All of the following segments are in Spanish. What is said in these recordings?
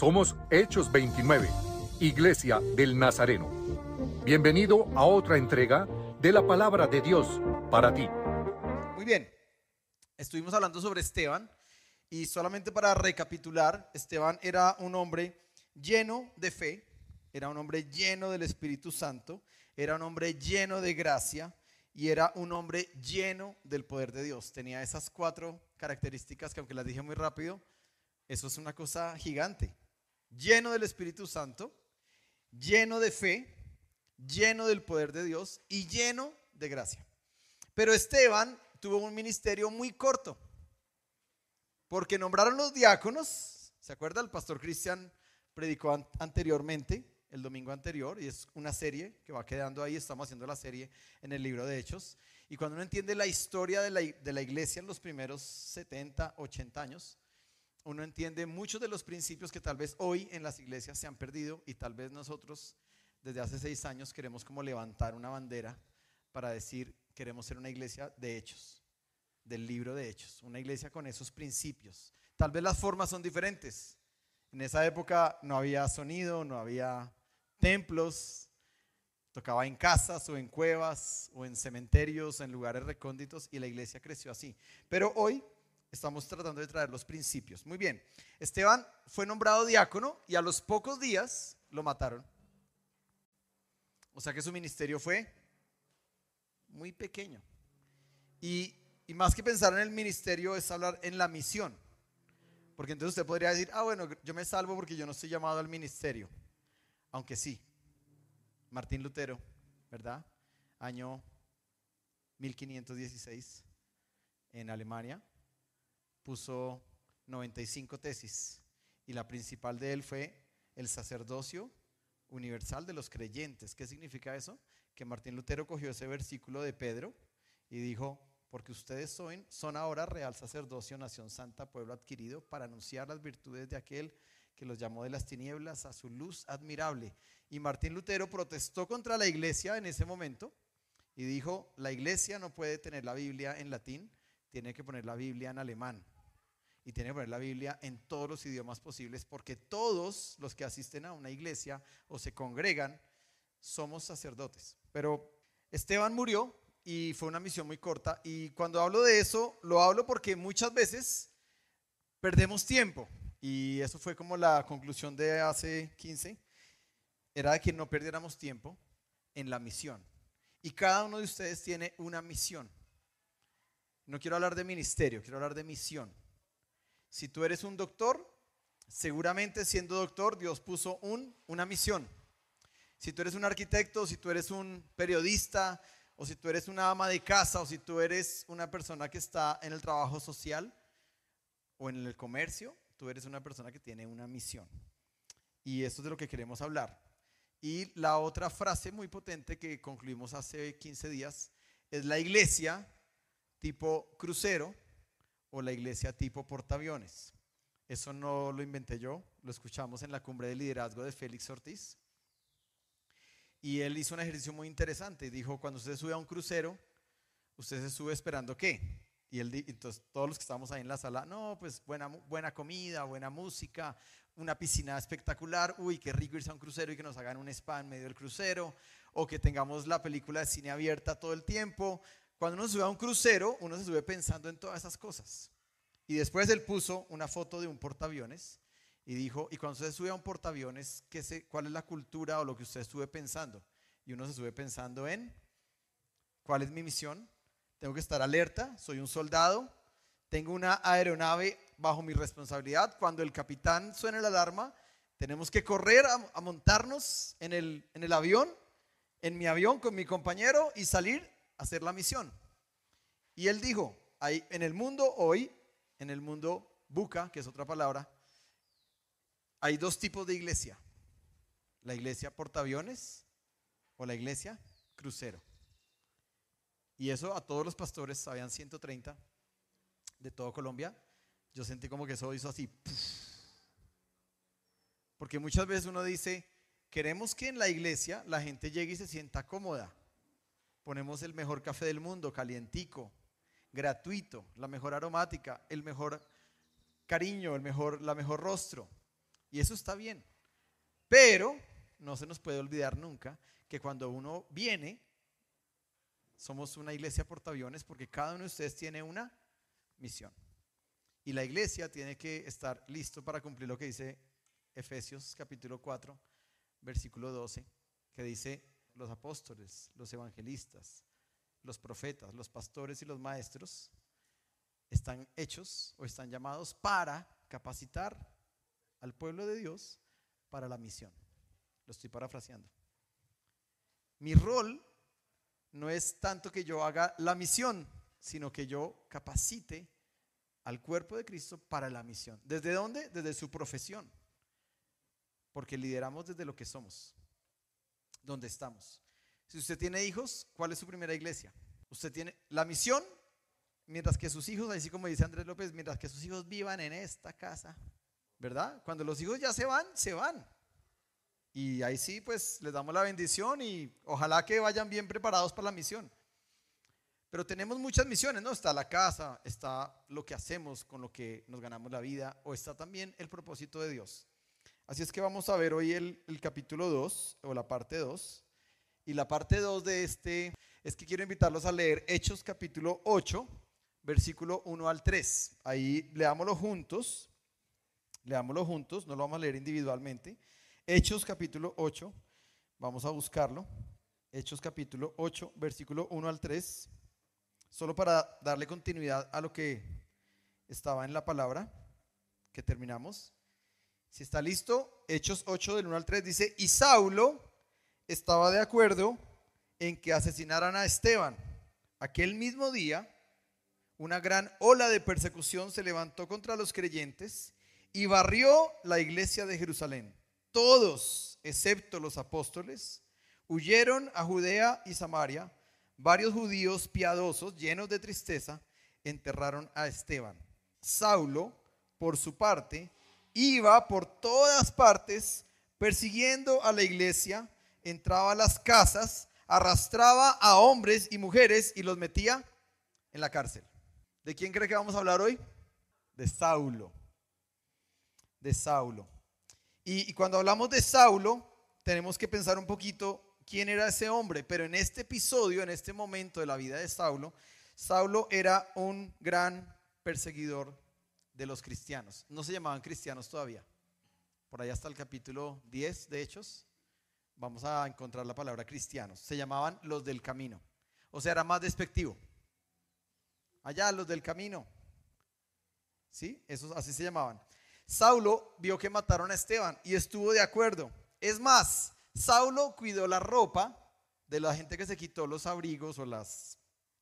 Somos Hechos 29, Iglesia del Nazareno. Bienvenido a otra entrega de la palabra de Dios para ti. Muy bien, estuvimos hablando sobre Esteban y solamente para recapitular, Esteban era un hombre lleno de fe, era un hombre lleno del Espíritu Santo, era un hombre lleno de gracia y era un hombre lleno del poder de Dios. Tenía esas cuatro características que aunque las dije muy rápido, eso es una cosa gigante. Lleno del Espíritu Santo, lleno de fe, lleno del poder de Dios y lleno de gracia. Pero Esteban tuvo un ministerio muy corto, porque nombraron los diáconos, ¿se acuerda? El pastor Cristian predicó anteriormente, el domingo anterior, y es una serie que va quedando ahí, estamos haciendo la serie en el libro de Hechos, y cuando uno entiende la historia de la, de la iglesia en los primeros 70, 80 años, uno entiende muchos de los principios que tal vez hoy en las iglesias se han perdido y tal vez nosotros desde hace seis años queremos como levantar una bandera para decir queremos ser una iglesia de hechos, del libro de hechos, una iglesia con esos principios. Tal vez las formas son diferentes. En esa época no había sonido, no había templos, tocaba en casas o en cuevas o en cementerios, en lugares recónditos y la iglesia creció así. Pero hoy Estamos tratando de traer los principios. Muy bien. Esteban fue nombrado diácono y a los pocos días lo mataron. O sea que su ministerio fue muy pequeño. Y, y, más que pensar en el ministerio es hablar en la misión. Porque entonces usted podría decir, ah, bueno, yo me salvo porque yo no estoy llamado al ministerio. Aunque sí. Martín Lutero, ¿verdad? Año 1516 en Alemania puso 95 tesis y la principal de él fue el sacerdocio universal de los creyentes. ¿Qué significa eso? Que Martín Lutero cogió ese versículo de Pedro y dijo, porque ustedes son, son ahora real sacerdocio, nación santa, pueblo adquirido, para anunciar las virtudes de aquel que los llamó de las tinieblas a su luz admirable. Y Martín Lutero protestó contra la iglesia en ese momento y dijo, la iglesia no puede tener la Biblia en latín, tiene que poner la Biblia en alemán y tiene que poner la Biblia en todos los idiomas posibles porque todos los que asisten a una iglesia o se congregan somos sacerdotes. Pero Esteban murió y fue una misión muy corta y cuando hablo de eso lo hablo porque muchas veces perdemos tiempo y eso fue como la conclusión de hace 15, era que no perdiéramos tiempo en la misión. Y cada uno de ustedes tiene una misión. No quiero hablar de ministerio, quiero hablar de misión. Si tú eres un doctor, seguramente siendo doctor Dios puso un, una misión. Si tú eres un arquitecto, si tú eres un periodista, o si tú eres una ama de casa, o si tú eres una persona que está en el trabajo social o en el comercio, tú eres una persona que tiene una misión. Y esto es de lo que queremos hablar. Y la otra frase muy potente que concluimos hace 15 días es la iglesia tipo crucero o la iglesia tipo portaaviones. Eso no lo inventé yo, lo escuchamos en la cumbre de liderazgo de Félix Ortiz. Y él hizo un ejercicio muy interesante dijo, cuando usted sube a un crucero, usted se sube esperando qué? Y él, entonces todos los que estamos ahí en la sala, no, pues buena, buena comida, buena música, una piscina espectacular, uy, qué rico irse a un crucero y que nos hagan un spa en medio del crucero, o que tengamos la película de cine abierta todo el tiempo, cuando uno sube a un crucero, uno se sube pensando en todas esas cosas. Y después él puso una foto de un portaaviones y dijo, y cuando usted sube a un portaaviones, ¿qué se, ¿cuál es la cultura o lo que usted sube pensando? Y uno se sube pensando en, ¿cuál es mi misión? Tengo que estar alerta, soy un soldado, tengo una aeronave bajo mi responsabilidad. Cuando el capitán suene la alarma, tenemos que correr a, montarnos en el avión, en mi avión con mi compañero y salir hacer la misión. Y él dijo, hay, en el mundo hoy, en el mundo buca, que es otra palabra, hay dos tipos de iglesia. La iglesia portaaviones o la iglesia crucero. Y eso a todos los pastores, habían 130 de todo Colombia, yo sentí como que eso hizo así. Porque muchas veces uno dice, queremos que en la iglesia la gente llegue y se sienta cómoda. Ponemos el mejor café del mundo, calientico, gratuito, la mejor aromática, el mejor cariño, el mejor, la mejor rostro. Y eso está bien. Pero no se nos puede olvidar nunca que cuando uno viene, somos una iglesia portaaviones porque cada uno de ustedes tiene una misión. Y la iglesia tiene que estar listo para cumplir lo que dice Efesios capítulo 4, versículo 12, que dice, los apóstoles, los evangelistas, los profetas, los pastores y los maestros están hechos o están llamados para capacitar al pueblo de Dios para la misión. Lo estoy parafraseando. Mi rol no es tanto que yo haga la misión, sino que yo capacite al cuerpo de Cristo para la misión. ¿Desde dónde? Desde su profesión. Porque lideramos desde lo que somos, donde estamos. Si usted tiene hijos, ¿cuál es su primera iglesia? Usted tiene la misión, mientras que sus hijos, así como dice Andrés López, mientras que sus hijos vivan en esta casa, ¿verdad? Cuando los hijos ya se van, se van. Y ahí sí, pues les damos la bendición y ojalá que vayan bien preparados para la misión. Pero tenemos muchas misiones, ¿no? Está la casa, está lo que hacemos con lo que nos ganamos la vida, o está también el propósito de Dios. Así es que vamos a ver hoy el, el capítulo 2, o la parte 2. Y la parte 2 de este es que quiero invitarlos a leer Hechos capítulo 8, versículo 1 al 3. Ahí leámoslo juntos. Leámoslo juntos, no lo vamos a leer individualmente. Hechos capítulo 8, vamos a buscarlo. Hechos capítulo 8, versículo 1 al 3. Solo para darle continuidad a lo que estaba en la palabra que terminamos. Si está listo, Hechos 8 del 1 al 3 dice, y Saulo estaba de acuerdo en que asesinaran a Esteban. Aquel mismo día, una gran ola de persecución se levantó contra los creyentes y barrió la iglesia de Jerusalén. Todos, excepto los apóstoles, huyeron a Judea y Samaria. Varios judíos piadosos, llenos de tristeza, enterraron a Esteban. Saulo, por su parte, iba por todas partes persiguiendo a la iglesia, entraba a las casas arrastraba a hombres y mujeres y los metía en la cárcel. ¿De quién cree que vamos a hablar hoy? De Saulo. De Saulo. Y, cuando hablamos de Saulo, tenemos que pensar un poquito quién era ese hombre. Pero en este episodio, en este momento de la vida de Saulo, Saulo era un gran perseguidor de los cristianos. No se llamaban cristianos todavía. Por allá hasta el capítulo 10 de Hechos vamos a encontrar la palabra cristianos. Se llamaban los del camino. O sea, era más despectivo. Allá, los del camino. ¿Sí? Esos así se llamaban. Saulo vio que mataron a Esteban y estuvo de acuerdo. Es más, Saulo cuidó la ropa de la gente que se quitó los abrigos o las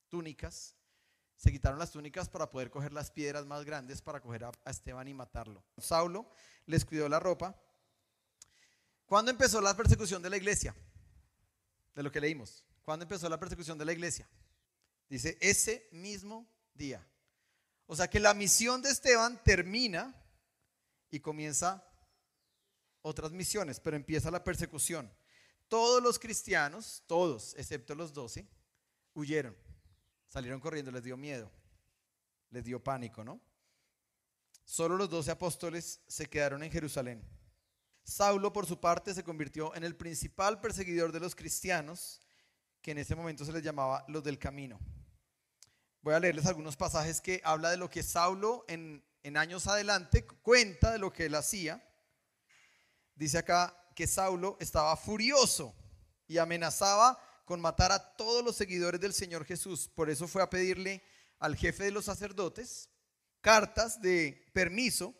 túnicas. Se quitaron las túnicas para poder coger las piedras más grandes para coger a, Esteban y matarlo. Saulo les cuidó la ropa ¿Cuándo empezó la persecución de la iglesia? De lo que leímos. ¿Cuándo empezó la persecución de la iglesia? Dice, ese mismo día. O sea que la misión de Esteban termina y comienza otras misiones, pero empieza la persecución. Todos los cristianos, todos, excepto los doce, huyeron. Salieron corriendo, les dio miedo, les dio pánico, ¿no? Solo los doce apóstoles se quedaron en Jerusalén. Saulo, por su parte, se convirtió en el principal perseguidor de los cristianos, que en ese momento se les llamaba los del camino. Voy a leerles algunos pasajes que habla de lo que Saulo en, años adelante cuenta de lo que él hacía. Dice acá que Saulo estaba furioso y amenazaba con matar a todos los seguidores del Señor Jesús. Por eso fue a pedirle al jefe de los sacerdotes cartas de permiso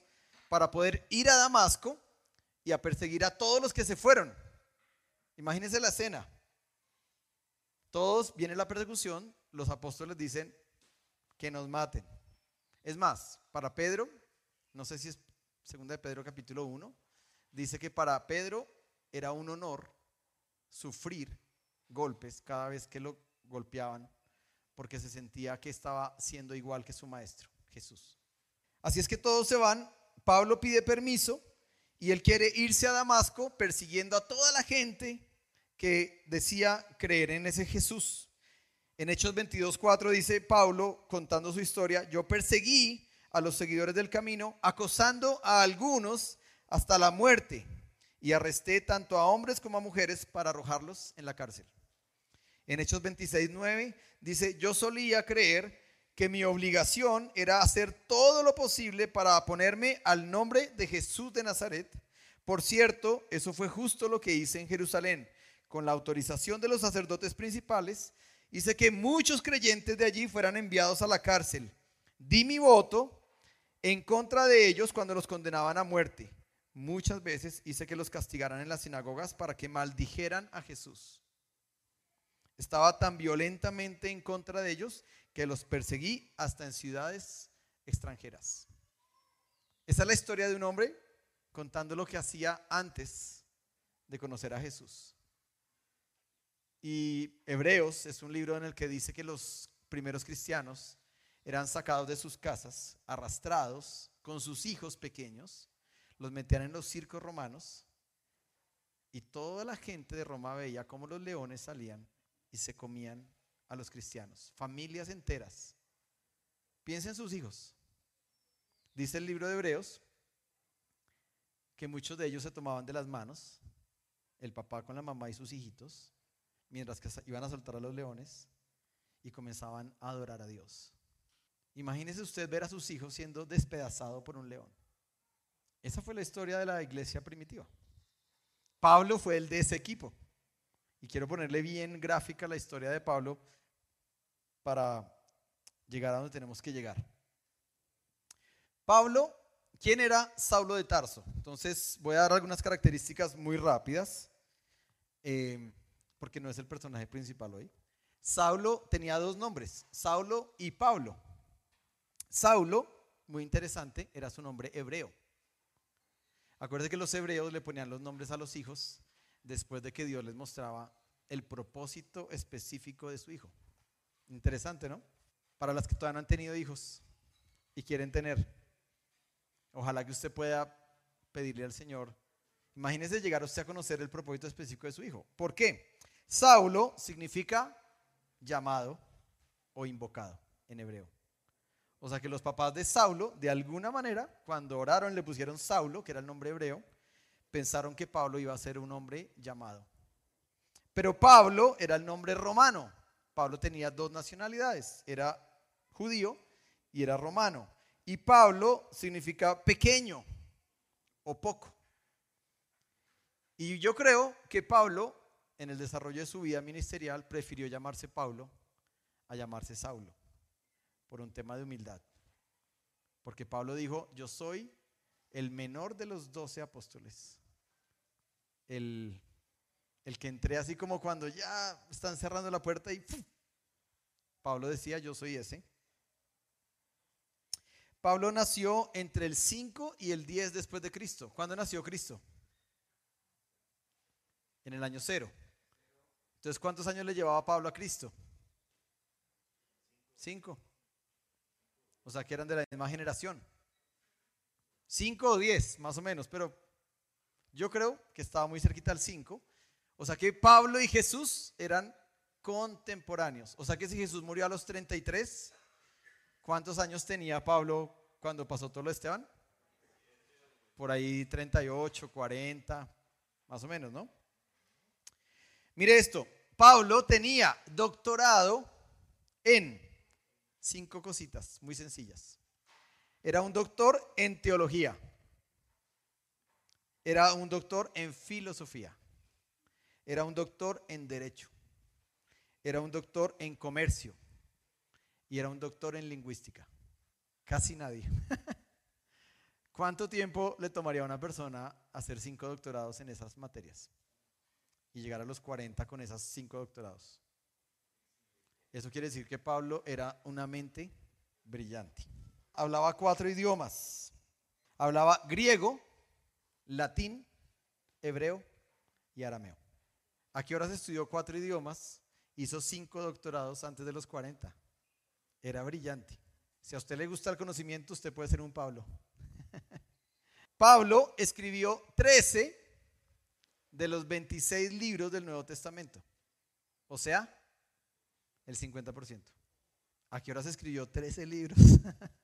para poder ir a Damasco y a perseguir a todos los que se fueron. Imagínense la escena. Todos viene la persecución, los apóstoles dicen que nos maten. Es más, para Pedro, no sé si es segunda de Pedro capítulo 1, dice que para Pedro era un honor sufrir golpes cada vez que lo golpeaban porque se sentía que estaba siendo igual que su maestro, Jesús. Así es que todos se van, Pablo pide permiso y él quiere irse a Damasco persiguiendo a toda la gente que decía creer en ese Jesús. En Hechos 22.4 dice Pablo, contando su historia, yo perseguí a los seguidores del camino, acosando a algunos hasta la muerte y arresté tanto a hombres como a mujeres para arrojarlos en la cárcel. En Hechos 26, 9 dice, yo solía creer que mi obligación era hacer todo lo posible para ponerme al nombre de Jesús de Nazaret. Por cierto, eso fue justo lo que hice en Jerusalén. Con la autorización de los sacerdotes principales, hice que muchos creyentes de allí fueran enviados a la cárcel. Di mi voto en contra de ellos cuando los condenaban a muerte. Muchas veces hice que los castigaran en las sinagogas para que maldijeran a Jesús. Estaba tan violentamente en contra de ellos que los perseguí hasta en ciudades extranjeras. Esa es la historia de un hombre contando lo que hacía antes de conocer a Jesús. Y Hebreos es un libro en el que dice que los primeros cristianos eran sacados de sus casas, arrastrados con sus hijos pequeños, los metían en los circos romanos y toda la gente de Roma veía cómo los leones salían y se comían a los cristianos, familias enteras. Piensen sus hijos. Dice el libro de Hebreos que muchos de ellos se tomaban de las manos, el papá con la mamá y sus hijitos, mientras que iban a soltar a los leones y comenzaban a adorar a Dios. Imagínese usted ver a sus hijos siendo despedazados por un león. Esa fue la historia de la iglesia primitiva. Pablo fue el de ese equipo. Y quiero ponerle bien gráfica la historia de Pablo para llegar a donde tenemos que llegar. Pablo, ¿quién era Saulo de Tarso? Entonces voy a dar algunas características muy rápidas, eh, porque no es el personaje principal hoy. Saulo tenía dos nombres, Saulo y Pablo. Saulo, muy interesante, era su nombre hebreo. Acuérdense que los hebreos le ponían los nombres a los hijos después de que Dios les mostraba el propósito específico de su hijo. Interesante, ¿no? Para las que todavía no han tenido hijos y quieren tener. Ojalá que usted pueda pedirle al Señor. Imagínese llegar usted a conocer el propósito específico de su hijo. ¿Por qué? Saulo significa llamado o invocado en hebreo. O sea que los papás de Saulo, de alguna manera, cuando oraron le pusieron Saulo, que era el nombre hebreo, pensaron que Pablo iba a ser un hombre llamado. Pero Pablo era el nombre romano. Pablo tenía dos nacionalidades, era judío y era romano. Y Pablo significa pequeño o poco. Y yo creo que Pablo, en el desarrollo de su vida ministerial, prefirió llamarse Pablo a llamarse Saulo por un tema de humildad. Porque Pablo dijo, yo soy el menor de los doce apóstoles. El, el que entré así como cuando ya están cerrando la puerta y Pablo decía, yo soy ese. Pablo nació entre el 5 y el 10 después de Cristo. ¿Cuándo nació Cristo? En el año cero. Entonces, ¿cuántos años le llevaba Pablo a Cristo? Cinco. O sea, que eran de la misma generación. Cinco o diez, más o menos, pero yo creo que estaba muy cerquita al cinco. O sea que Pablo y Jesús eran contemporáneos. O sea que si Jesús murió a los 33, ¿cuántos años tenía Pablo cuando pasó todo lo de Esteban? Por ahí 38, 40, más o menos, ¿no? Mire esto, Pablo tenía doctorado en Cinco cositas muy sencillas. Era un doctor en teología. Era un doctor en filosofía. Era un doctor en derecho. Era un doctor en comercio. Y era un doctor en lingüística. Casi nadie. ¿Cuánto tiempo le tomaría a una persona hacer cinco doctorados en esas materias? Y llegar a los 40 con esas cinco doctorados. Eso quiere decir que Pablo era una mente brillante. Hablaba cuatro idiomas. Hablaba griego, latín, hebreo y arameo. ¿A qué horas estudió cuatro idiomas? Hizo cinco doctorados antes de los 40. Era brillante. Si a usted le gusta el conocimiento, usted puede ser un Pablo. Pablo escribió 13 de los 26 libros del Nuevo Testamento. O sea, el 50%. ¿A qué horas escribió 13 libros?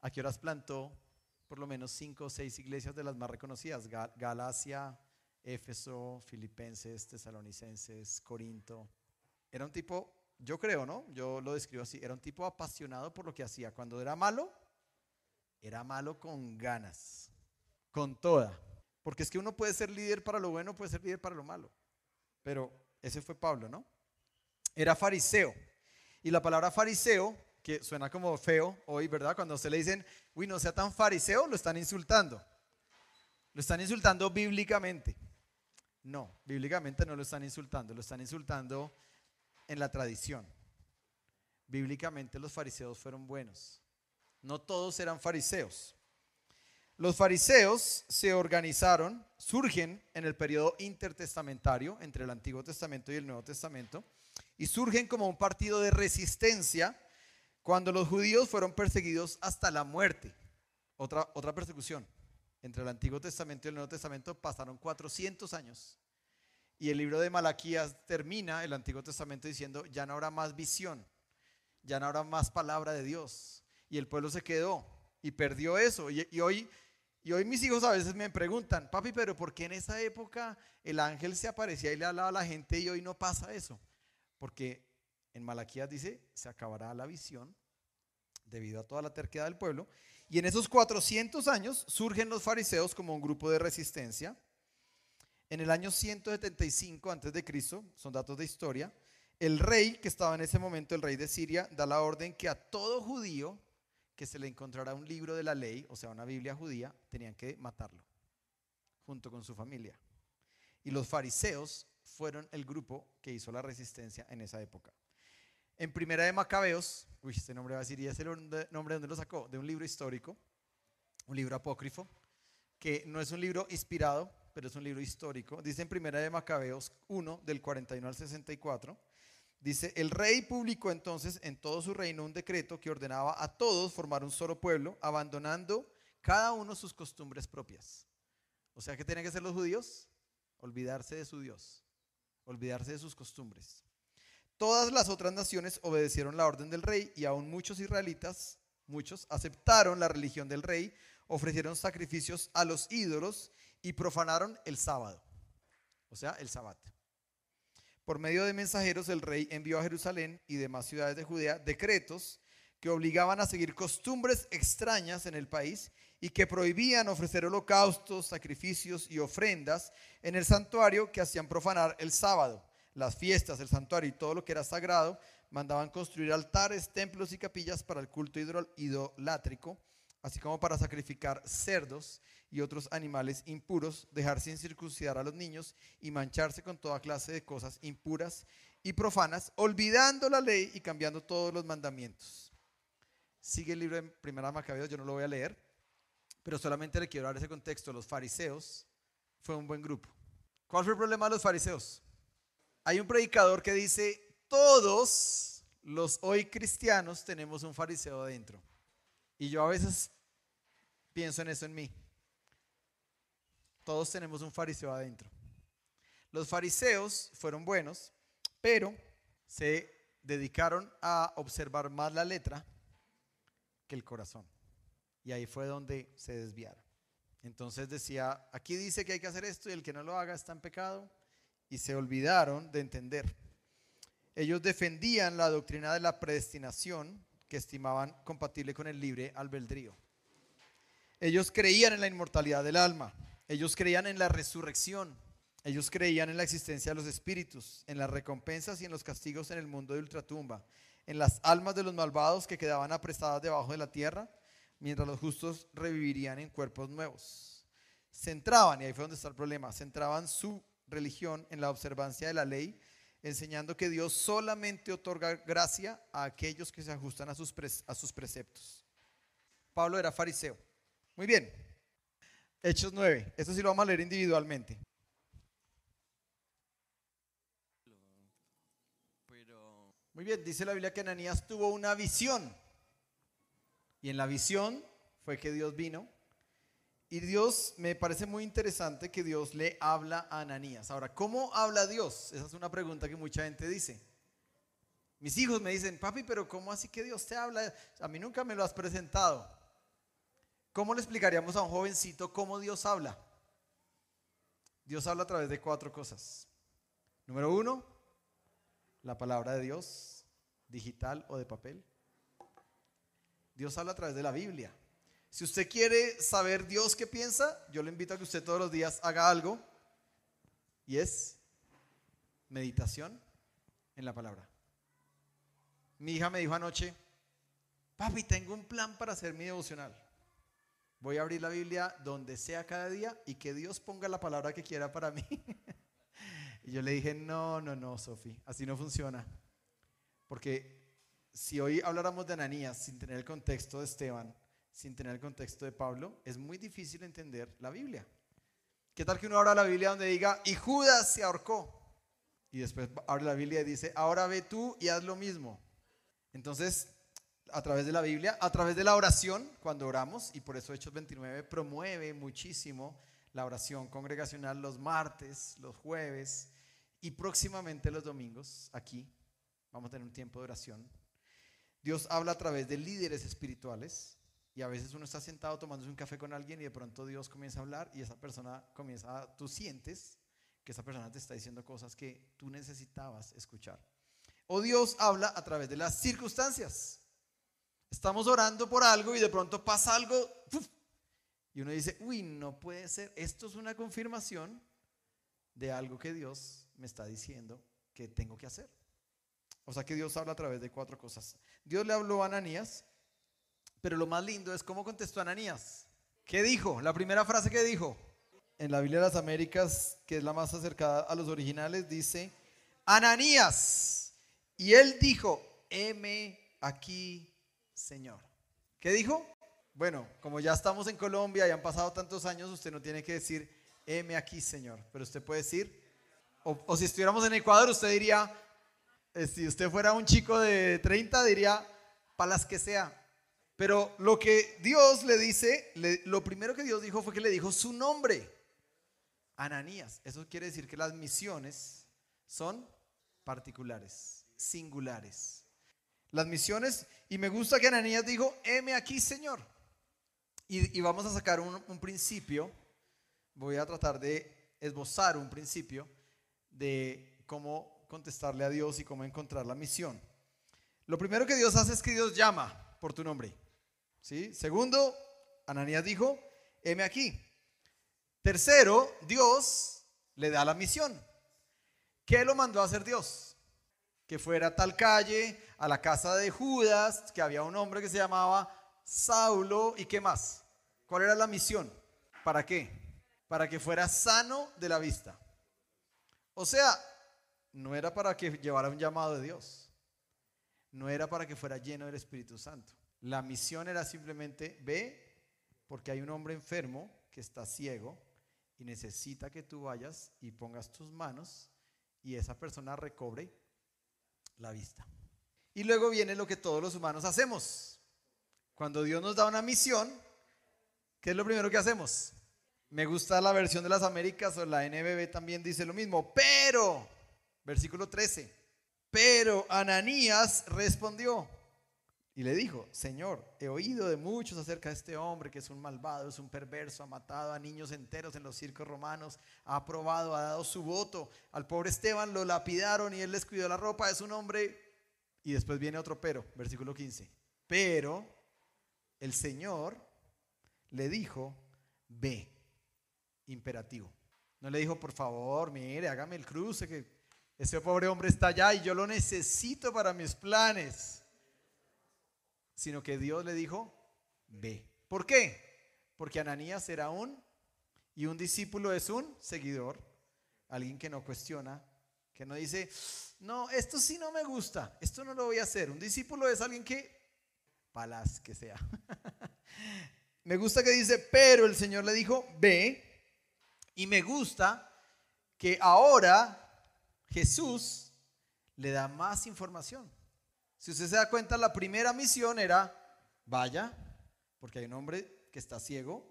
¿A qué horas plantó por lo menos cinco o seis iglesias de las más reconocidas, Galacia, Éfeso, Filipenses, Tesalonicenses, Corinto. Era un tipo, yo creo, ¿no? Yo lo describo así, era un tipo apasionado por lo que hacía. Cuando era malo, era malo con ganas, con toda. Porque es que uno puede ser líder para lo bueno, puede ser líder para lo malo. Pero ese fue Pablo, ¿no? Era fariseo. Y la palabra fariseo, que suena como feo hoy, ¿verdad? Cuando se le dicen, uy, no sea tan fariseo, lo están insultando. Lo están insultando bíblicamente. No, bíblicamente no lo están insultando, lo están insultando en la tradición. Bíblicamente los fariseos fueron buenos. No todos eran fariseos. Los fariseos se organizaron, surgen en el periodo intertestamentario entre el Antiguo Testamento y el Nuevo Testamento, y surgen como un partido de resistencia cuando los judíos fueron perseguidos hasta la muerte. Otra, otra persecución. Entre el Antiguo Testamento y el Nuevo Testamento pasaron 400 años. Y el libro de Malaquías termina el Antiguo Testamento diciendo, ya no habrá más visión, ya no habrá más palabra de Dios. Y el pueblo se quedó y perdió eso. Y, y hoy y hoy mis hijos a veces me preguntan, papi, pero ¿por qué en esa época el ángel se aparecía y le hablaba a la gente y hoy no pasa eso? Porque en Malaquías dice, se acabará la visión debido a toda la terquedad del pueblo. Y en esos 400 años surgen los fariseos como un grupo de resistencia. En el año 175 antes de Cristo, son datos de historia, el rey que estaba en ese momento, el rey de Siria, da la orden que a todo judío que se le encontrara un libro de la ley, o sea, una Biblia judía, tenían que matarlo, junto con su familia. Y los fariseos fueron el grupo que hizo la resistencia en esa época. En Primera de Macabeos, uy, este nombre va a decir, ¿y ese nombre de dónde lo sacó? De un libro histórico, un libro apócrifo, que no es un libro inspirado, pero es un libro histórico. Dice en Primera de Macabeos 1, del 41 al 64, Dice, el rey publicó entonces en todo su reino un decreto que ordenaba a todos formar un solo pueblo, abandonando cada uno sus costumbres propias. O sea, ¿qué tienen que hacer los judíos? Olvidarse de su Dios, olvidarse de sus costumbres. Todas las otras naciones obedecieron la orden del rey y aún muchos israelitas, muchos, aceptaron la religión del rey, ofrecieron sacrificios a los ídolos y profanaron el sábado, o sea, el sabbat. Por medio de mensajeros, el rey envió a Jerusalén y demás ciudades de Judea decretos que obligaban a seguir costumbres extrañas en el país y que prohibían ofrecer holocaustos, sacrificios y ofrendas en el santuario que hacían profanar el sábado. Las fiestas, el santuario y todo lo que era sagrado mandaban construir altares, templos y capillas para el culto idolátrico, así como para sacrificar cerdos y otros animales impuros, dejar sin circuncidar a los niños y mancharse con toda clase de cosas impuras y profanas, olvidando la ley y cambiando todos los mandamientos. Sigue el libro de Primera Macabeos, yo no lo voy a leer, pero solamente le quiero dar ese contexto. Los fariseos fue un buen grupo. ¿Cuál fue el problema de los fariseos? Hay un predicador que dice, todos los hoy cristianos tenemos un fariseo adentro. Y yo a veces pienso en eso en mí. Todos tenemos un fariseo adentro. Los fariseos fueron buenos, pero se dedicaron a observar más la letra que el corazón. Y ahí fue donde se desviaron. Entonces decía, aquí dice que hay que hacer esto y el que no lo haga está en pecado. Y se olvidaron de entender. Ellos defendían la doctrina de la predestinación que estimaban compatible con el libre albedrío. Ellos creían en la inmortalidad del alma ellos creían en la resurrección. Ellos creían en la existencia de los espíritus, en las recompensas y en los castigos en el mundo de ultratumba, en las almas de los malvados que quedaban apresadas debajo de la tierra, mientras los justos revivirían en cuerpos nuevos. Centraban, y ahí fue donde está el problema, centraban su religión en la observancia de la ley, enseñando que Dios solamente otorga gracia a aquellos que se ajustan a sus, preceptos. Pablo era fariseo. Muy bien, Hechos 9. Esto sí lo vamos a leer individualmente. Muy bien, dice la Biblia que Ananías tuvo una visión. Y en la visión fue que Dios vino. Y Dios, me parece muy interesante que Dios le habla a Ananías. Ahora, ¿cómo habla Dios? Esa es una pregunta que mucha gente dice. Mis hijos me dicen, papi, pero ¿cómo así que Dios te habla? A mí nunca me lo has presentado. ¿Cómo le explicaríamos a un jovencito cómo Dios habla? Dios habla a través de cuatro cosas. Número uno, la palabra de Dios, digital o de papel. Dios habla a través de la Biblia. Si usted quiere saber Dios qué piensa, yo le invito a que usted todos los días haga algo y es meditación en la palabra. Mi hija me dijo anoche, papi, tengo un plan para hacer mi devocional. Voy a abrir la Biblia donde sea cada día y que Dios ponga la palabra que quiera para mí. y yo le dije, no, no, no, Sofi, así no funciona. Porque si hoy habláramos de Ananías sin tener el contexto de Esteban, sin tener el contexto de Pablo, es muy difícil entender la Biblia. ¿Qué tal que uno abra la Biblia donde diga, y Judas se ahorcó? Y después abre la Biblia y dice, ahora ve tú y haz lo mismo. Entonces, a través de la Biblia, a través de la oración, cuando oramos, y por eso Hechos 29 promueve muchísimo la oración congregacional los martes, los jueves y próximamente los domingos, aquí vamos a tener un tiempo de oración. Dios habla a través de líderes espirituales y a veces uno está sentado tomándose un café con alguien y de pronto Dios comienza a hablar y esa persona comienza, tú sientes que esa persona te está diciendo cosas que tú necesitabas escuchar. O Dios habla a través de las circunstancias. Estamos orando por algo y de pronto pasa algo y uno dice, uy, no puede ser. Esto es una confirmación de algo que Dios me está diciendo que tengo que hacer. O sea que Dios habla a través de cuatro cosas. Dios le habló a Ananías, pero lo más lindo es cómo contestó Ananías. ¿Qué dijo? La primera frase que dijo en la Biblia de las Américas, que es la más acercada a los originales, dice, Ananías. Y él dijo, heme aquí Señor. ¿Qué dijo? Bueno, como ya estamos en Colombia y han pasado tantos años, usted no tiene que decir, heme aquí, Señor. Pero usted puede decir, o, si estuviéramos en Ecuador, usted diría, eh, si usted fuera un chico de 30, diría, para las que sea. Pero lo que Dios le dice, lo primero que Dios dijo fue que le dijo su nombre, Ananías. Eso quiere decir que las misiones son particulares, singulares. Las misiones, y me gusta que Ananías dijo, heme aquí, Señor. Y, vamos a sacar un, un principio, voy a tratar de esbozar un principio de cómo contestarle a Dios y cómo encontrar la misión. Lo primero que Dios hace es que Dios llama por tu nombre. Segundo, Ananías dijo, heme aquí. Tercero, Dios le da la misión. ¿Qué lo mandó a hacer Dios? Que fuera a tal calle, a la casa de Judas, que había un hombre que se llamaba Saulo y qué más. ¿Cuál era la misión? ¿Para qué? Para que fuera sano de la vista. O sea, no era para que llevara un llamado de Dios. No era para que fuera lleno del Espíritu Santo. La misión era simplemente ve porque hay un hombre enfermo que está ciego y necesita que tú vayas y pongas tus manos y esa persona recobre la vista. Y luego viene lo que todos los humanos hacemos. Cuando Dios nos da una misión, ¿qué es lo primero que hacemos? Me gusta la versión de las Américas o la NBB también dice lo mismo, pero, versículo 13, pero Ananías respondió y le dijo, Señor, he oído de muchos acerca de este hombre que es un malvado, es un perverso, ha matado a niños enteros en los circos romanos, ha aprobado, ha dado su voto. Al pobre Esteban lo lapidaron y él les cuidó la ropa, es un hombre y después viene otro pero, versículo 15. Pero el Señor le dijo, ve, imperativo. No le dijo, por favor, mire, hágame el cruce, que ese pobre hombre está allá y yo lo necesito para mis planes. Sino que Dios le dijo, ve. ¿Por qué? Porque Ananías era un, y un discípulo es un seguidor, alguien que no cuestiona, que no dice, no, esto sí no me gusta, esto no lo voy a hacer. Un discípulo es alguien que, palas que sea. me gusta que dice, pero el Señor le dijo, ve. Y me gusta que ahora Jesús le da más información. Si usted se da cuenta, la primera misión era, vaya, porque hay un hombre que está ciego,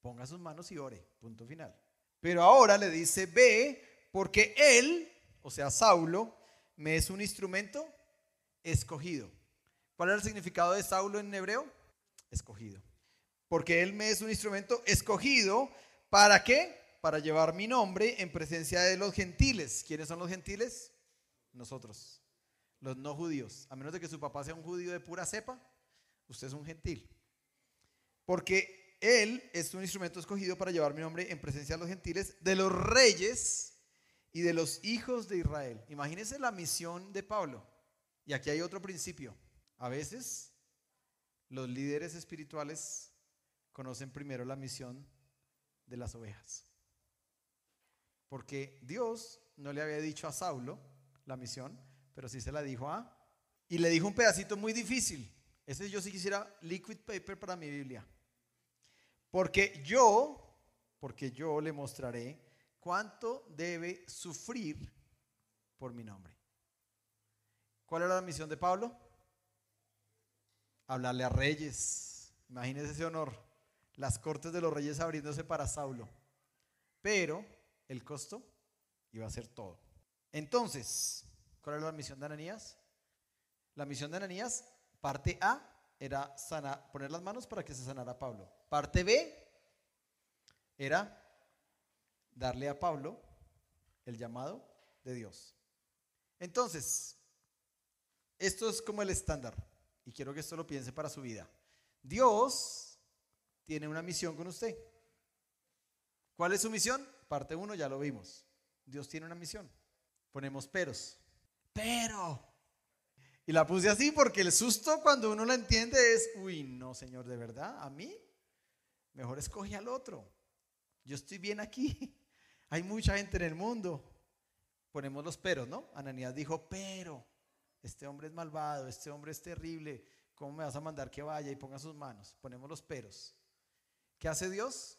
ponga sus manos y ore, punto final. Pero ahora le dice, ve, porque él, o sea, Saulo, me es un instrumento escogido. ¿Cuál era el significado de Saulo en hebreo? Escogido. porque Él me es un instrumento escogido. ¿Para qué? Para llevar mi nombre en presencia de los gentiles. ¿Quiénes son los gentiles? Nosotros, los no judíos. A menos de que su papá sea un judío de pura cepa, usted es un gentil. Porque Él es un instrumento escogido para llevar mi nombre en presencia de los gentiles, de los reyes y de los hijos de Israel. Imagínense la misión de Pablo. Y aquí hay otro principio. A veces los líderes espirituales conocen primero la misión de las ovejas. Porque Dios no le había dicho a Saulo la misión, pero sí se la dijo a... Y le dijo un pedacito muy difícil. Ese yo sí quisiera liquid paper para mi Biblia. Porque yo, porque yo le mostraré cuánto debe sufrir por mi nombre. ¿Cuál era la misión de Pablo? Hablarle a reyes. Imagínese ese honor. Las cortes de los reyes abriéndose para Saulo. Pero el costo iba a ser todo. Entonces, ¿cuál era la misión de Ananías? La misión de Ananías, parte A, era poner las manos para que se sanara Pablo. Parte B era darle a Pablo el llamado de Dios. Entonces, esto es como el estándar, y quiero que esto lo piense para su vida. Dios tiene una misión con usted. ¿Cuál es su misión? Parte 1 ya lo vimos. Dios tiene una misión. Ponemos peros. Pero. Y la puse así porque el susto cuando uno la entiende es, uy, no, Señor, de verdad, a mí, mejor escoge al otro. Yo estoy bien aquí. Hay mucha gente en el mundo. Ponemos los peros, ¿no? Ananías dijo, pero este hombre es malvado, este hombre es terrible. ¿Cómo me vas a mandar que vaya y ponga sus manos? Ponemos los peros. ¿Qué hace Dios?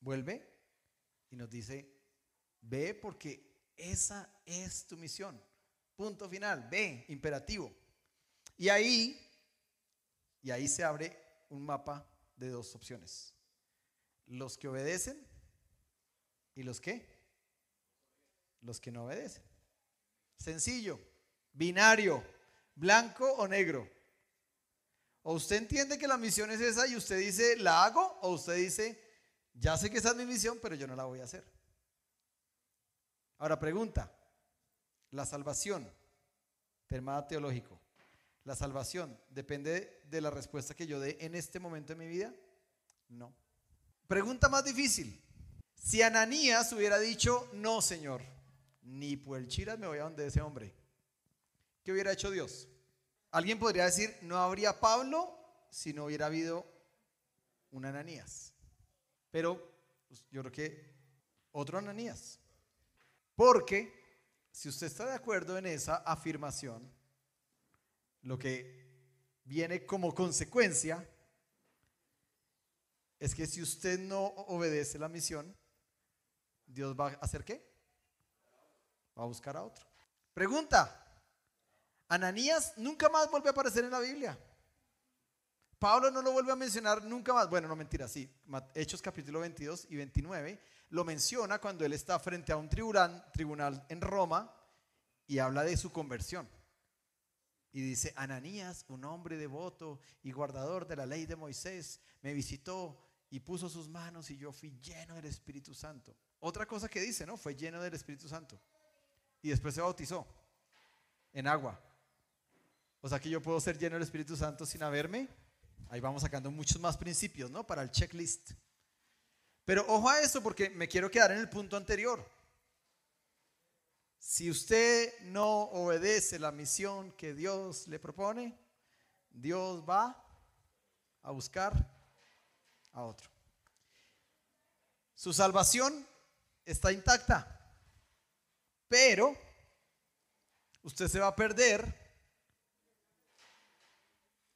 Vuelve y nos dice, ve porque esa es tu misión. Punto final, ve, imperativo. Y ahí, y ahí se abre un mapa de dos opciones. Los que obedecen y los que, los que no obedecen. Sencillo, binario, blanco o negro. O usted entiende que la misión es esa y usted dice, la hago, o usted dice, ya sé que esa es mi misión, pero yo no la voy a hacer. Ahora pregunta, la salvación, tema teológico, la salvación depende de la respuesta que yo dé en este momento de mi vida? No. Pregunta más difícil. Si Ananías hubiera dicho, no, Señor, ni por el chiras me voy a donde ese hombre, ¿qué hubiera hecho Dios? Alguien podría decir, no habría Pablo si no hubiera habido un Ananías. Pero pues, yo creo que otro Ananías. Porque si usted está de acuerdo en esa afirmación, lo que viene como consecuencia es que si usted no obedece la misión, Dios va a hacer qué? Va a buscar a otro. Pregunta, Ananías nunca más vuelve a aparecer en la Biblia. Pablo no lo vuelve a mencionar nunca más. Bueno, no mentira, sí. Hechos capítulo 22 y 29 lo menciona cuando él está frente a un tribunal, en Roma y habla de su conversión. Y dice, Ananías, un hombre devoto y guardador de la ley de Moisés, me visitó y puso sus manos y yo fui lleno del Espíritu Santo. Otra cosa que dice, ¿no? Fue lleno del Espíritu Santo. Y después se bautizó en agua. O sea que yo puedo ser lleno del Espíritu Santo sin haberme. Ahí vamos sacando muchos más principios, ¿no? Para el checklist. Pero ojo a eso porque me quiero quedar en el punto anterior. Si usted no obedece la misión que Dios le propone, Dios va a buscar a otro. Su salvación está intacta, pero usted se va a perder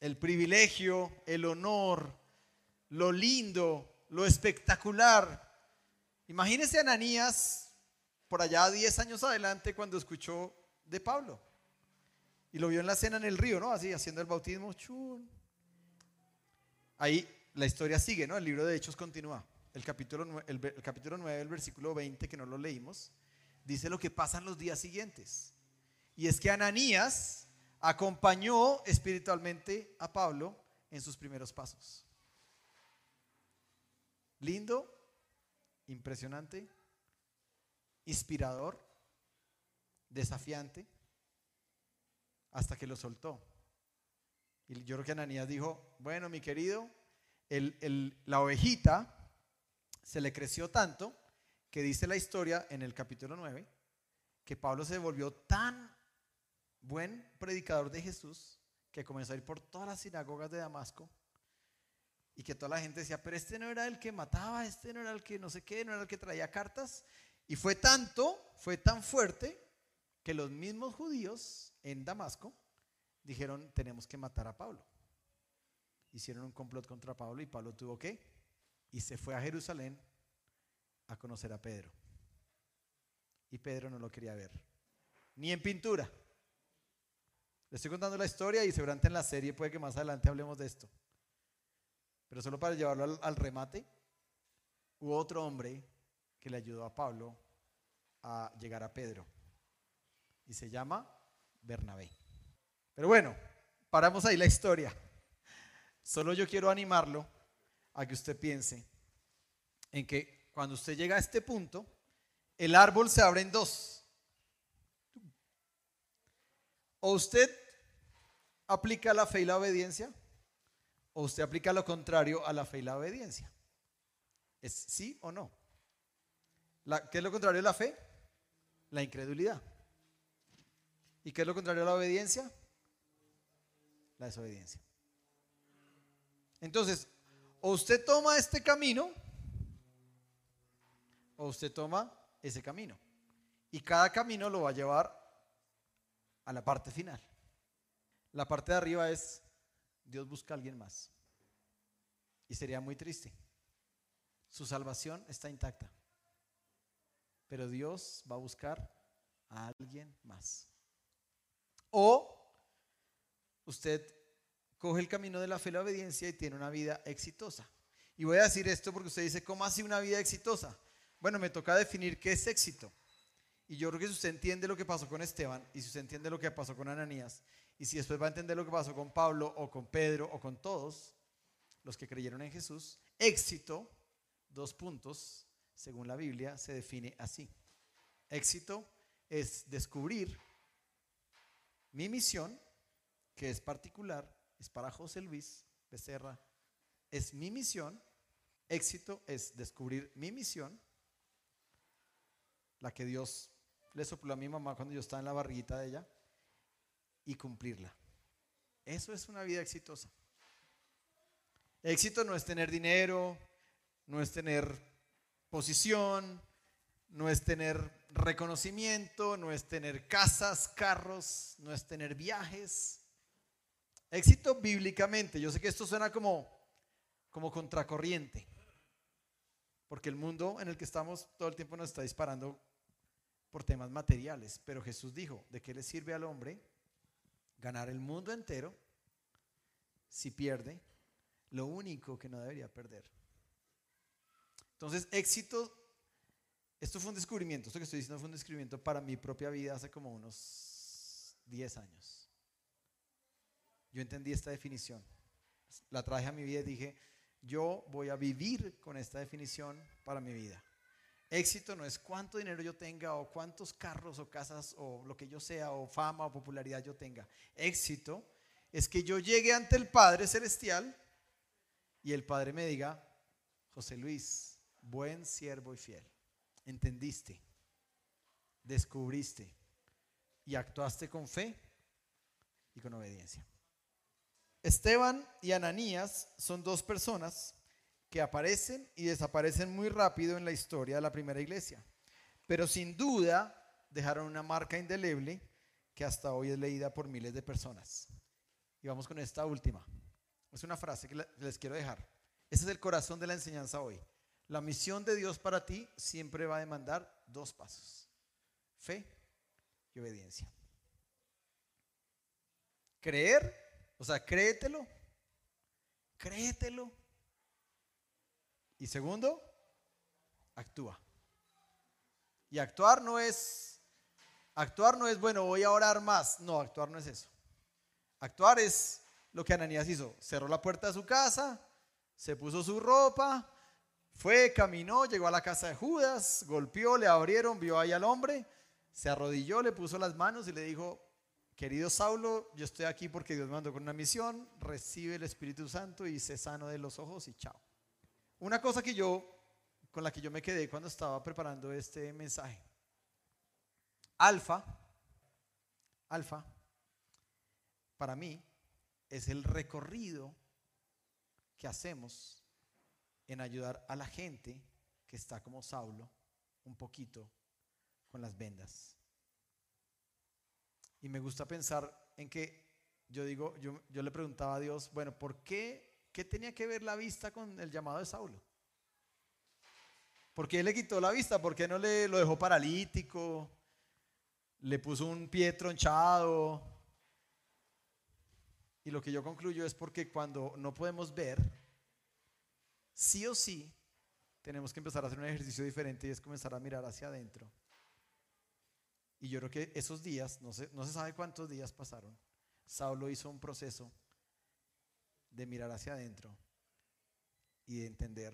el privilegio, el honor, lo lindo, lo espectacular. Imagínese a Ananías por allá 10 años adelante cuando escuchó de Pablo. Y lo vio en la cena en el río, ¿no? Así, haciendo el bautismo. Ahí la historia sigue, ¿no? El libro de Hechos continúa. El capítulo, el, el capítulo 9, el versículo 20, que no lo leímos, dice lo que pasa en los días siguientes. Y es que Ananías acompañó espiritualmente a Pablo en sus primeros pasos. lindo, impresionante, inspirador, desafiante, hasta que lo soltó. Y yo creo que Ananías dijo, bueno, mi querido, la ovejita se le creció tanto que dice la historia en el capítulo 9, que Pablo se volvió tan buen predicador de Jesús que comenzó a ir por todas las sinagogas de Damasco y que toda la gente decía, pero este no era el que mataba, este no era el que no sé qué, no era el que traía cartas. Y fue tanto, fue tan fuerte que los mismos judíos en Damasco dijeron, tenemos que matar a Pablo. Hicieron un complot contra Pablo y Pablo tuvo que, y se fue a Jerusalén a conocer a Pedro. Y Pedro no lo quería ver, ni en pintura. Le estoy contando la historia y seguramente en la serie puede que más adelante hablemos de esto. Pero solo para llevarlo al, al remate, hubo otro hombre que le ayudó a Pablo a llegar a Pedro. Y se llama Bernabé. Pero bueno, paramos ahí la historia. Solo yo quiero animarlo a que usted piense en que cuando usted llega a este punto, el árbol se abre en dos. O usted aplica la fe y la obediencia, o usted aplica lo contrario a la fe y la obediencia. ¿Es sí o no? ¿Qué es lo contrario de la fe? La incredulidad. ¿Y qué es lo contrario a la obediencia? La desobediencia. Entonces, o usted toma este camino, o usted toma ese camino. Y cada camino lo va a llevar a la parte final. La parte de arriba es, Dios busca a alguien más. Y sería muy triste. Su salvación está intacta. Pero Dios va a buscar a alguien más. O usted coge el camino de la fe y la obediencia y tiene una vida exitosa. Y voy a decir esto porque usted dice, ¿cómo así una vida exitosa? Bueno, me toca definir qué es éxito. Y yo creo que si usted entiende lo que pasó con Esteban y si usted entiende lo que pasó con Ananías y si después va a entender lo que pasó con Pablo o con Pedro o con todos los que creyeron en Jesús, éxito, dos puntos, según la Biblia, se define así. Éxito es descubrir mi misión, que es particular, es para José Luis Becerra, es mi misión. Éxito es descubrir mi misión, la que Dios le sopló a mi mamá cuando yo estaba en la barriguita de ella, y cumplirla. Eso es una vida exitosa. Éxito no es tener dinero, no es tener posición, no es tener reconocimiento, no es tener casas, carros, no es tener viajes. Éxito bíblicamente, yo sé que esto suena como, como contracorriente, porque el mundo en el que estamos todo el tiempo nos está disparando por temas materiales, pero Jesús dijo, ¿de qué le sirve al hombre ganar el mundo entero si pierde lo único que no debería perder? Entonces, éxito esto fue un descubrimiento, esto que estoy diciendo fue un descubrimiento para mi propia vida hace como unos 10 años. Yo entendí esta definición, la traje a mi vida y dije, yo voy a vivir con esta definición para mi vida. Éxito no es cuánto dinero yo tenga o cuántos carros o casas o lo que yo sea o fama o popularidad yo tenga. Éxito es que yo llegue ante el Padre Celestial y el Padre me diga, José Luis, buen siervo y fiel entendiste, descubriste y actuaste con fe y con obediencia. Esteban y Ananías son dos personas que aparecen y desaparecen muy rápido en la historia de la primera iglesia, pero sin duda dejaron una marca indeleble que hasta hoy es leída por miles de personas. Y vamos con esta última. Es una frase que les quiero dejar. Ese es el corazón de la enseñanza hoy. La misión de Dios para ti siempre va a demandar dos pasos. Fe y obediencia. Creer, o sea, créetelo. Créetelo. Y segundo, actúa. Y actuar no es actuar no es bueno, voy a orar más. No, actuar no es eso. Actuar es lo que Ananías hizo. Cerró la puerta de su casa, se puso su ropa, Fue, caminó, llegó a la casa de Judas, golpeó, le abrieron, vio ahí al hombre, se arrodilló, le puso las manos y le dijo, querido Saulo, yo estoy aquí porque Dios me mandó con una misión, recibe el Espíritu Santo y se sano de los ojos y chao. Una cosa que yo, con la que yo me quedé cuando estaba preparando este mensaje. Alfa, alfa, para mí, es el recorrido que hacemos en ayudar a la gente que está como Saulo un poquito con las vendas. Y me gusta pensar en que yo digo, yo, yo le preguntaba a Dios, bueno, ¿por qué? ¿Qué tenía que ver la vista con el llamado de Saulo? ¿Por qué le quitó la vista? ¿Por qué no le lo dejó paralítico? ¿Le puso un pie tronchado? Y lo que yo concluyo es porque cuando no podemos ver, sí o sí tenemos que empezar a hacer un ejercicio diferente y es comenzar a mirar hacia adentro. Y yo creo que esos días, no se, no se sabe cuántos días pasaron, Saulo hizo un proceso de mirar hacia adentro y de entender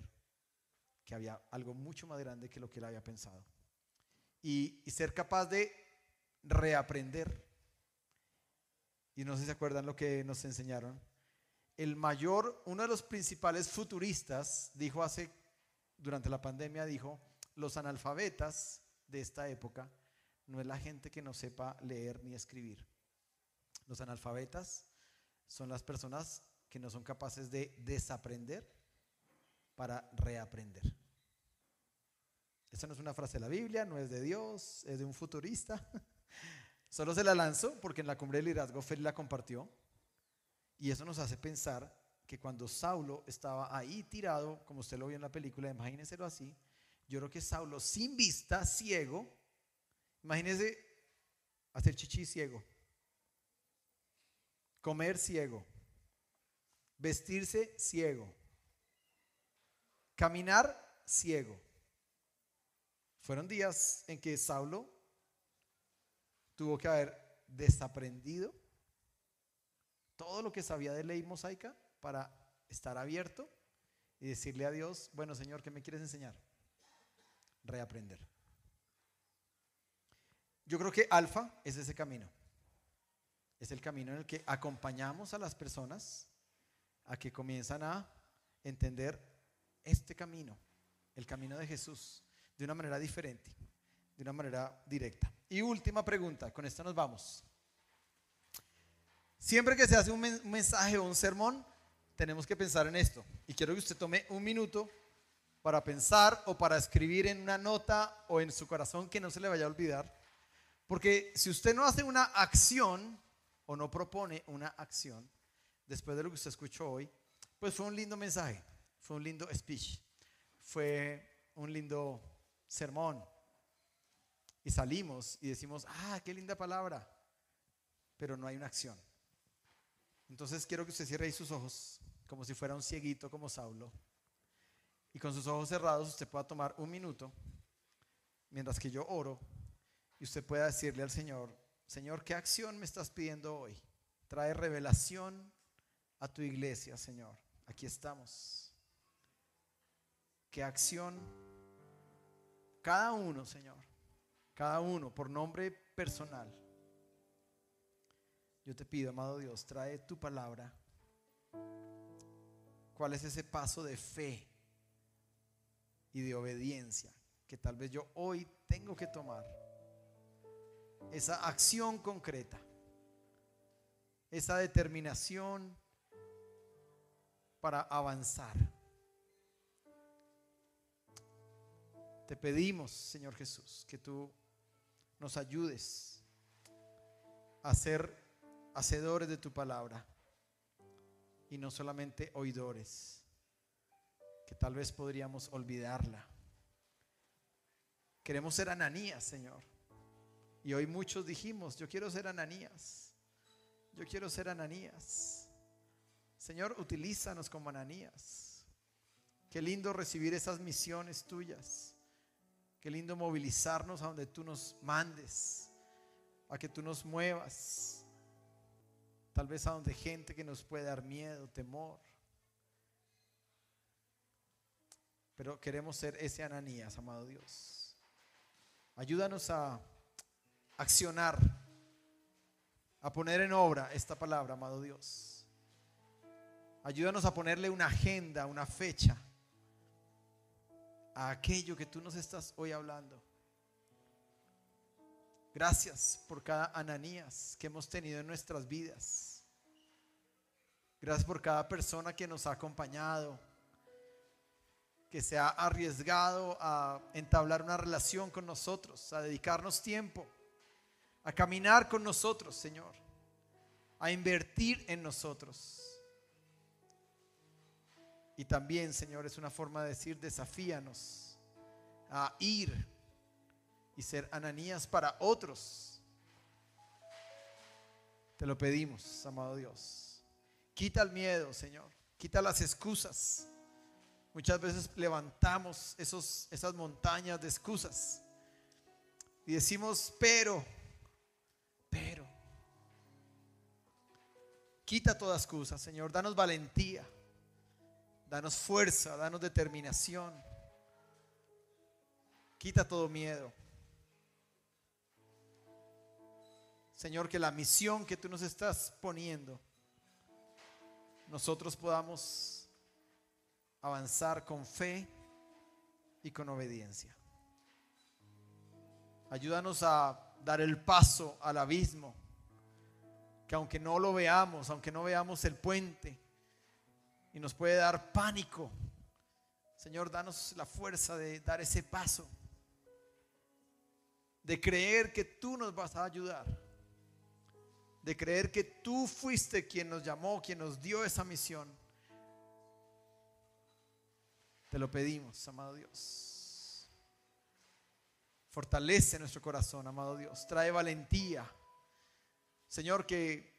que había algo mucho más grande que lo que él había pensado. Y, ser capaz de reaprender. Y no sé si se acuerdan lo que nos enseñaron el mayor, uno de los principales futuristas, dijo hace, durante la pandemia, dijo, los analfabetas de esta época no es la gente que no sepa leer ni escribir. Los analfabetas son las personas que no son capaces de desaprender para reaprender. Esta no es una frase de la Biblia, no es de Dios, es de un futurista. Solo se la lanzó porque en la cumbre del liderazgo Félix la compartió. Y eso nos hace pensar que cuando Saulo estaba ahí tirado, como usted lo vio en la película, imagínenselo así, yo creo que Saulo sin vista, ciego, imagínense hacer chichi ciego, comer ciego, vestirse ciego, caminar ciego. Fueron días en que Saulo tuvo que haber desaprendido todo lo que sabía de ley mosaica para estar abierto y decirle a Dios, bueno Señor, ¿qué me quieres enseñar? Reaprender. Yo creo que alfa es ese camino. Es el camino en el que acompañamos a las personas a que comienzan a entender este camino, el camino de Jesús, de una manera diferente, de una manera directa. Y última pregunta, con esto nos vamos. Siempre que se hace un mensaje o un sermón, tenemos que pensar en esto. Y quiero que usted tome un minuto para pensar o para escribir en una nota o en su corazón que no se le vaya a olvidar. Porque si usted no hace una acción o no propone una acción, después de lo que usted escuchó hoy, pues fue un lindo mensaje, fue un lindo speech, fue un lindo sermón. Y salimos y decimos, ah, qué linda palabra, pero no hay una acción. Entonces quiero que usted cierre ahí sus ojos, como si fuera un cieguito como Saulo. Y con sus ojos cerrados usted pueda tomar un minuto, mientras que yo oro, y usted pueda decirle al Señor, Señor, ¿qué acción me estás pidiendo hoy? Trae revelación a tu iglesia, Señor. Aquí estamos. ¿Qué acción? Cada uno, Señor. Cada uno, por nombre personal yo te pido, amado Dios, trae tu palabra. ¿Cuál es ese paso de fe y de obediencia que tal vez yo hoy tengo que tomar? Esa acción concreta, esa determinación para avanzar. Te pedimos, Señor Jesús, que tú nos ayudes a ser hacedores de tu palabra y no solamente oidores, que tal vez podríamos olvidarla. Queremos ser Ananías, Señor. Y hoy muchos dijimos, yo quiero ser Ananías. Yo quiero ser Ananías. Señor, utilízanos como Ananías. Qué lindo recibir esas misiones tuyas. Qué lindo movilizarnos a donde tú nos mandes, a que tú nos muevas tal vez a donde gente que nos puede dar miedo, temor. pero queremos ser ese Ananías, amado Dios. Ayúdanos a accionar, a poner en obra esta palabra, amado Dios. Ayúdanos a ponerle una agenda, una fecha a aquello que tú nos estás hoy hablando. Gracias por cada Ananías que hemos tenido en nuestras vidas. Gracias por cada persona que nos ha acompañado, que se ha arriesgado a entablar una relación con nosotros, a dedicarnos tiempo, a caminar con nosotros, Señor, a invertir en nosotros. Y también, Señor, es una forma de decir, desafíanos a ir y ser Ananías para otros. Te lo pedimos, amado Dios. Quita el miedo, Señor. Quita las excusas. Muchas veces levantamos esos, esas montañas de excusas y decimos, pero, pero. Quita toda excusa, Señor. Danos valentía. Danos fuerza, danos determinación. Quita todo miedo. Señor, que la misión que tú nos estás poniendo, nosotros podamos avanzar con fe y con obediencia. Ayúdanos a dar el paso al abismo, que aunque no lo veamos, aunque no veamos el puente, y nos puede dar pánico. Señor, danos la fuerza de dar ese paso, de creer que tú nos vas a ayudar, de creer que tú fuiste quien nos llamó, quien nos dio esa misión. Te lo pedimos, amado Dios. Fortalece nuestro corazón, amado Dios. Trae valentía. Señor, que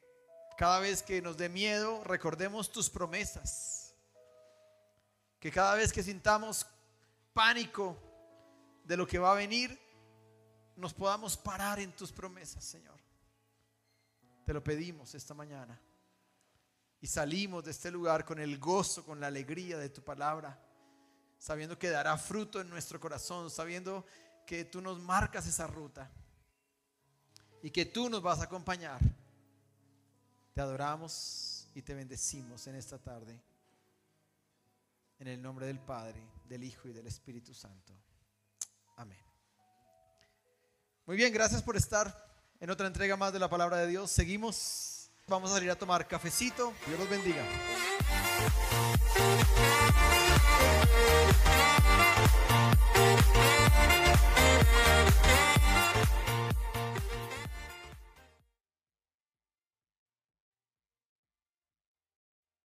cada vez que nos dé miedo, recordemos tus promesas. Que cada vez que sintamos pánico de lo que va a venir, nos podamos parar en tus promesas, Señor. Te lo pedimos esta mañana. Y salimos de este lugar con el gozo, con la alegría de tu palabra, sabiendo que dará fruto en nuestro corazón, sabiendo que tú nos marcas esa ruta y que tú nos vas a acompañar te adoramos y te bendecimos en esta tarde. En el nombre del Padre, del Hijo y del Espíritu Santo. Amén. Muy bien, gracias por estar en otra entrega más de la palabra de Dios. Seguimos. Vamos a salir a tomar cafecito. Dios los bendiga.